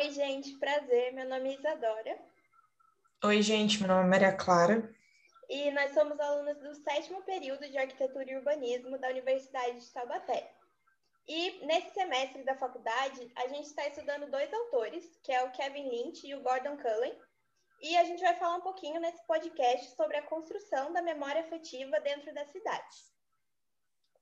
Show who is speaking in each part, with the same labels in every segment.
Speaker 1: Oi, gente, prazer. Meu nome é Isadora.
Speaker 2: Oi, gente, meu nome é Maria Clara.
Speaker 1: E nós somos alunas do sétimo período de Arquitetura e Urbanismo da Universidade de Taubaté. E nesse semestre da faculdade, a gente está estudando dois autores, que é o Kevin Lynch e o Gordon Cullen. E a gente vai falar um pouquinho nesse podcast sobre a construção da memória afetiva dentro da cidade.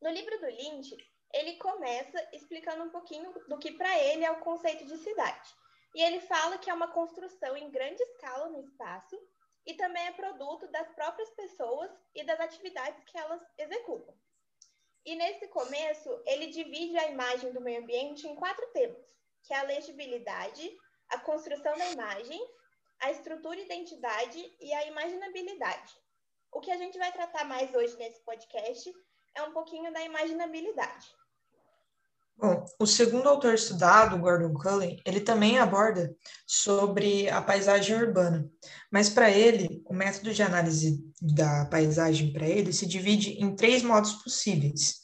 Speaker 1: No livro do Lynch, ele começa explicando um pouquinho do que para ele é o conceito de cidade. E ele fala que é uma construção em grande escala no espaço e também é produto das próprias pessoas e das atividades que elas executam. E nesse começo, ele divide a imagem do meio ambiente em quatro temas, que é a legibilidade, a construção da imagem, a estrutura e identidade e a imaginabilidade. O que a gente vai tratar mais hoje nesse podcast é um pouquinho da imaginabilidade.
Speaker 2: Bom, o segundo autor estudado, Gordon Cullen, ele também aborda sobre a paisagem urbana, mas para ele, o método de análise da paisagem para ele se divide em três modos possíveis,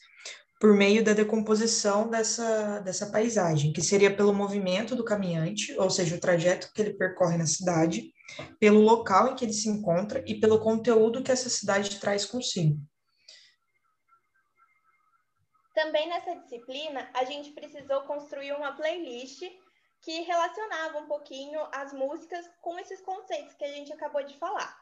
Speaker 2: por meio da decomposição dessa, dessa paisagem, que seria pelo movimento do caminhante, ou seja, o trajeto que ele percorre na cidade, pelo local em que ele se encontra e pelo conteúdo que essa cidade traz consigo.
Speaker 1: Também nessa disciplina, a gente precisou construir uma playlist que relacionava um pouquinho as músicas com esses conceitos que a gente acabou de falar.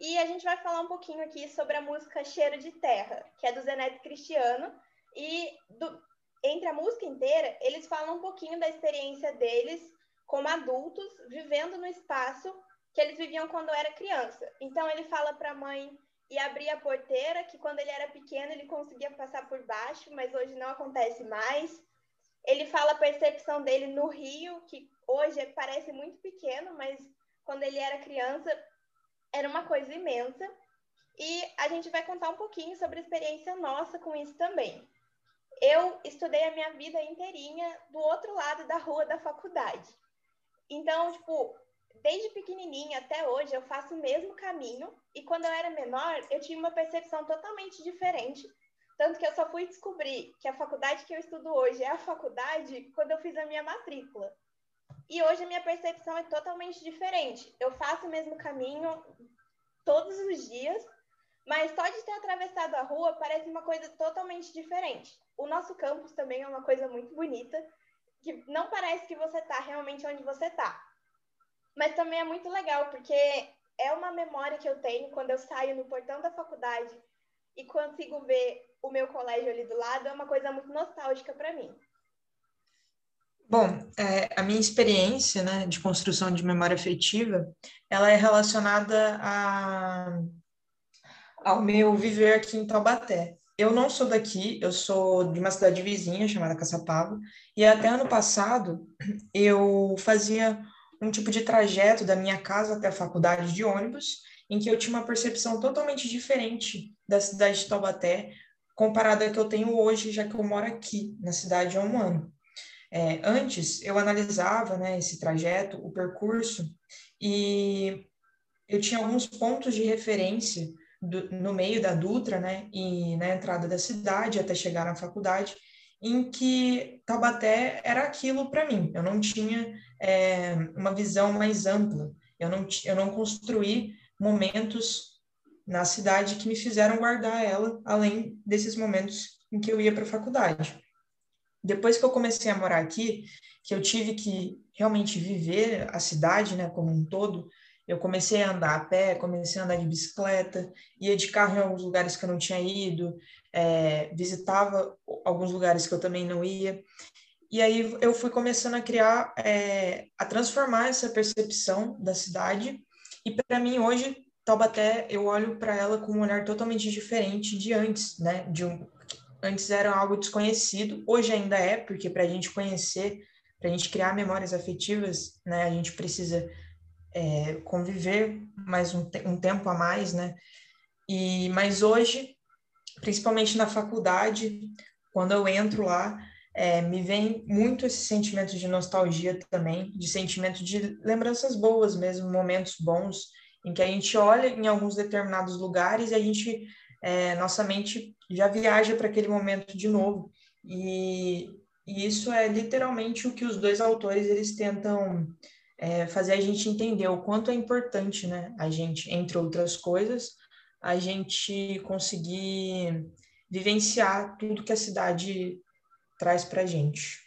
Speaker 1: E a gente vai falar um pouquinho aqui sobre a música Cheiro de Terra, que é do Zeneto Cristiano, e do, entre a música inteira, eles falam um pouquinho da experiência deles como adultos, vivendo no espaço que eles viviam quando era criança. Então ele fala para a mãe e abrir a porteira, que quando ele era pequeno ele conseguia passar por baixo, mas hoje não acontece mais. Ele fala a percepção dele no rio, que hoje parece muito pequeno, mas quando ele era criança era uma coisa imensa. E a gente vai contar um pouquinho sobre a experiência nossa com isso também. Eu estudei a minha vida inteirinha do outro lado da rua da faculdade. Então, tipo, desde pequenininha até hoje eu faço o mesmo caminho e quando eu era menor eu tinha uma percepção totalmente diferente. Tanto que eu só fui descobrir que a faculdade que eu estudo hoje é a faculdade quando eu fiz a minha matrícula. E hoje a minha percepção é totalmente diferente. Eu faço o mesmo caminho todos os dias, mas só de ter atravessado a rua parece uma coisa totalmente diferente. O nosso campus também é uma coisa muito bonita, que não parece que você está realmente onde você está. Mas também é muito legal, porque é uma memória que eu tenho quando eu saio no portão da faculdade e consigo ver o meu colégio ali do lado, é uma coisa muito nostálgica para mim.
Speaker 2: Bom, é, a minha experiência né, de construção de memória afetiva, ela é relacionada a, ao meu viver aqui em Taubaté. Eu não sou daqui, eu sou de uma cidade vizinha chamada Caçapava, e até ano passado eu fazia um tipo de trajeto da minha casa até a faculdade de ônibus, em que eu tinha uma percepção totalmente diferente da cidade de Taubaté, comparada à que eu tenho hoje, já que eu moro aqui, na cidade há um ano. É, antes, eu analisava né, esse trajeto, o percurso, e eu tinha alguns pontos de referência do, no meio da Dutra, né, e na entrada da cidade até chegar na faculdade, em que Taubaté era aquilo para mim. Eu não tinha é, uma visão mais ampla. Eu não, eu não construí momentos na cidade que me fizeram guardar ela, além desses momentos em que eu ia para a faculdade. Depois que eu comecei a morar aqui, que eu tive que realmente viver a cidade, né, como um todo, eu comecei a andar a pé, comecei a andar de bicicleta, ia de carro em alguns lugares que eu não tinha ido, é, visitava alguns lugares que eu também não ia. E aí eu fui começando a criar, é, a transformar essa percepção da cidade. E para mim hoje Taubaté eu olho para ela com um olhar totalmente diferente de antes, né? De um, antes era algo desconhecido, hoje ainda é, porque para a gente conhecer, para a gente criar memórias afetivas, né? A gente precisa é, conviver mais um, um tempo a mais, né? E mas hoje, principalmente na faculdade, quando eu entro lá, é, me vem muito esse sentimento de nostalgia também, de sentimento de lembranças boas mesmo, momentos bons, em que a gente olha em alguns determinados lugares e a gente, é, nossa mente já viaja para aquele momento de novo. E E isso é literalmente o que os dois autores eles tentam é, fazer a gente entender o quanto é importante, né? A gente, entre outras coisas, a gente conseguir vivenciar tudo que a cidade traz para a gente.